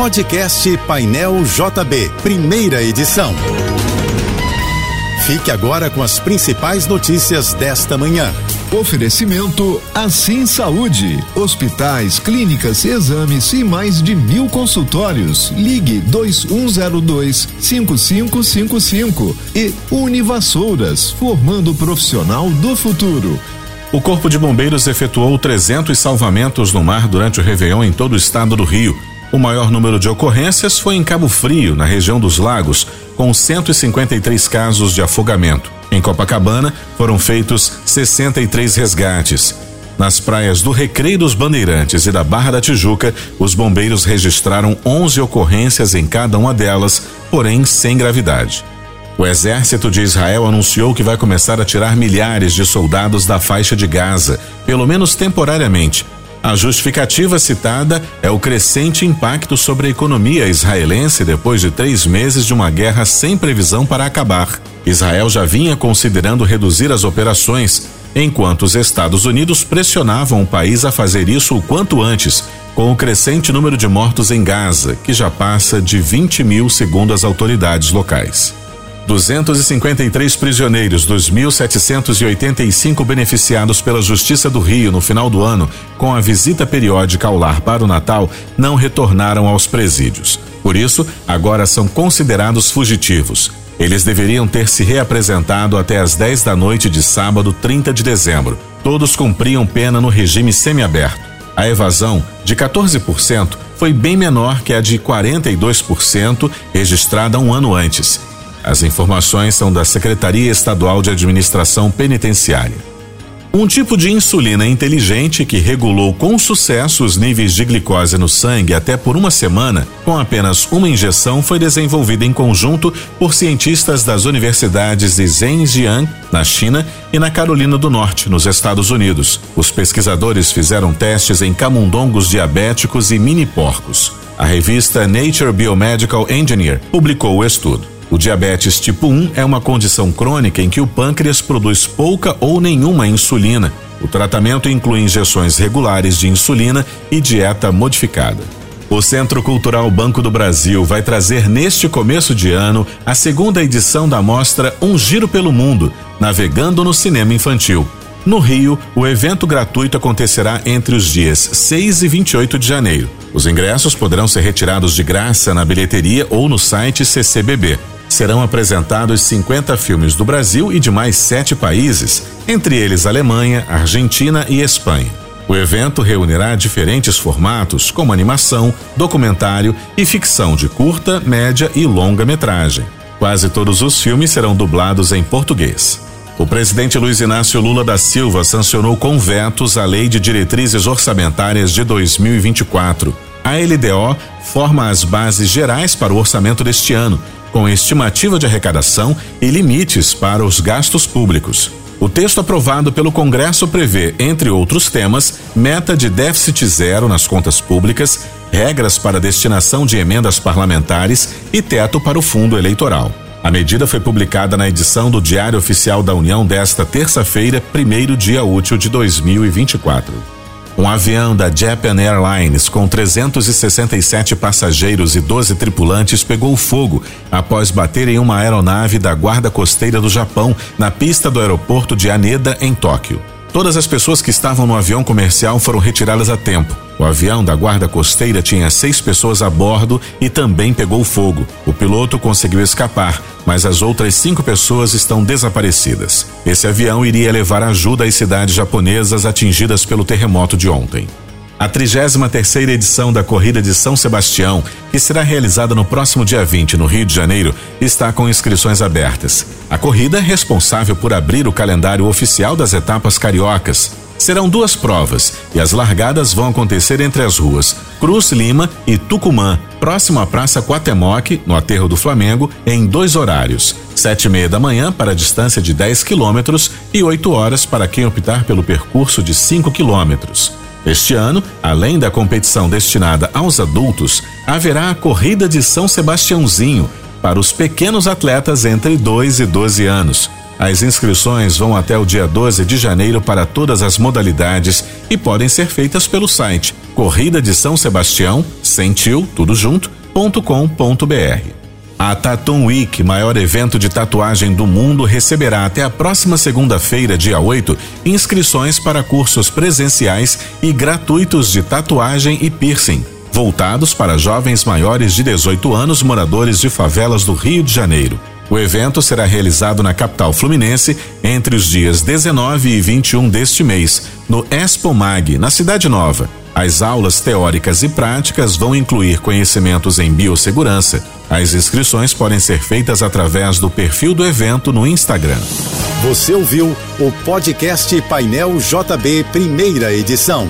Podcast Painel JB, primeira edição. Fique agora com as principais notícias desta manhã. Oferecimento Assim Saúde. Hospitais, clínicas, exames e mais de mil consultórios. Ligue 2102 5555 e Univassouras, formando o profissional do futuro. O Corpo de Bombeiros efetuou 300 salvamentos no mar durante o Réveillon em todo o estado do Rio. O maior número de ocorrências foi em Cabo Frio, na região dos Lagos, com 153 casos de afogamento. Em Copacabana, foram feitos 63 resgates. Nas praias do Recreio dos Bandeirantes e da Barra da Tijuca, os bombeiros registraram 11 ocorrências em cada uma delas, porém sem gravidade. O exército de Israel anunciou que vai começar a tirar milhares de soldados da faixa de Gaza, pelo menos temporariamente, a justificativa citada é o crescente impacto sobre a economia israelense depois de três meses de uma guerra sem previsão para acabar. Israel já vinha considerando reduzir as operações, enquanto os Estados Unidos pressionavam o país a fazer isso o quanto antes, com o crescente número de mortos em Gaza, que já passa de 20 mil, segundo as autoridades locais. 253 prisioneiros dos 1.785 beneficiados pela Justiça do Rio no final do ano, com a visita periódica ao lar para o Natal, não retornaram aos presídios. Por isso, agora são considerados fugitivos. Eles deveriam ter se reapresentado até às 10 da noite de sábado, 30 de dezembro. Todos cumpriam pena no regime semiaberto. A evasão, de 14%, foi bem menor que a de 42% registrada um ano antes as informações são da Secretaria Estadual de Administração Penitenciária. Um tipo de insulina inteligente que regulou com sucesso os níveis de glicose no sangue até por uma semana, com apenas uma injeção, foi desenvolvida em conjunto por cientistas das universidades de Zhenjiang, na China, e na Carolina do Norte, nos Estados Unidos. Os pesquisadores fizeram testes em camundongos diabéticos e mini porcos. A revista Nature Biomedical Engineer publicou o estudo. O diabetes tipo 1 é uma condição crônica em que o pâncreas produz pouca ou nenhuma insulina. O tratamento inclui injeções regulares de insulina e dieta modificada. O Centro Cultural Banco do Brasil vai trazer neste começo de ano a segunda edição da mostra Um Giro pelo Mundo, navegando no cinema infantil. No Rio, o evento gratuito acontecerá entre os dias 6 e 28 de janeiro. Os ingressos poderão ser retirados de graça na bilheteria ou no site CCBB serão apresentados 50 filmes do Brasil e de mais sete países, entre eles Alemanha, Argentina e Espanha. O evento reunirá diferentes formatos, como animação, documentário e ficção de curta, média e longa metragem. Quase todos os filmes serão dublados em português. O presidente Luiz Inácio Lula da Silva sancionou com vetos a Lei de Diretrizes Orçamentárias de 2024. A LDO forma as bases gerais para o orçamento deste ano, com estimativa de arrecadação e limites para os gastos públicos. O texto aprovado pelo Congresso prevê, entre outros temas, meta de déficit zero nas contas públicas, regras para destinação de emendas parlamentares e teto para o fundo eleitoral. A medida foi publicada na edição do Diário Oficial da União desta terça-feira, primeiro dia útil de 2024. Um avião da Japan Airlines com 367 passageiros e 12 tripulantes pegou fogo após bater em uma aeronave da Guarda Costeira do Japão na pista do aeroporto de Haneda, em Tóquio. Todas as pessoas que estavam no avião comercial foram retiradas a tempo. O avião da guarda costeira tinha seis pessoas a bordo e também pegou fogo. O piloto conseguiu escapar, mas as outras cinco pessoas estão desaparecidas. Esse avião iria levar ajuda às cidades japonesas atingidas pelo terremoto de ontem. A 33 terceira edição da Corrida de São Sebastião, que será realizada no próximo dia 20 no Rio de Janeiro, está com inscrições abertas. A corrida é responsável por abrir o calendário oficial das etapas cariocas. Serão duas provas e as largadas vão acontecer entre as ruas Cruz Lima e Tucumã, próximo à Praça Quatemoc, no Aterro do Flamengo, em dois horários: sete e meia da manhã para a distância de 10 quilômetros e 8 horas para quem optar pelo percurso de 5 quilômetros. Este ano, além da competição destinada aos adultos, haverá a Corrida de São Sebastiãozinho para os pequenos atletas entre 2 e 12 anos. As inscrições vão até o dia 12 de janeiro para todas as modalidades e podem ser feitas pelo site Corrida de São Sebastião, sentiu, tudo junto, .com.br. A Tattoo Week, maior evento de tatuagem do mundo, receberá até a próxima segunda-feira, dia 8, inscrições para cursos presenciais e gratuitos de tatuagem e piercing, voltados para jovens maiores de 18 anos moradores de favelas do Rio de Janeiro. O evento será realizado na capital fluminense entre os dias 19 e 21 deste mês, no Expo Mag, na Cidade Nova. As aulas teóricas e práticas vão incluir conhecimentos em biossegurança. As inscrições podem ser feitas através do perfil do evento no Instagram. Você ouviu o podcast Painel JB, primeira edição.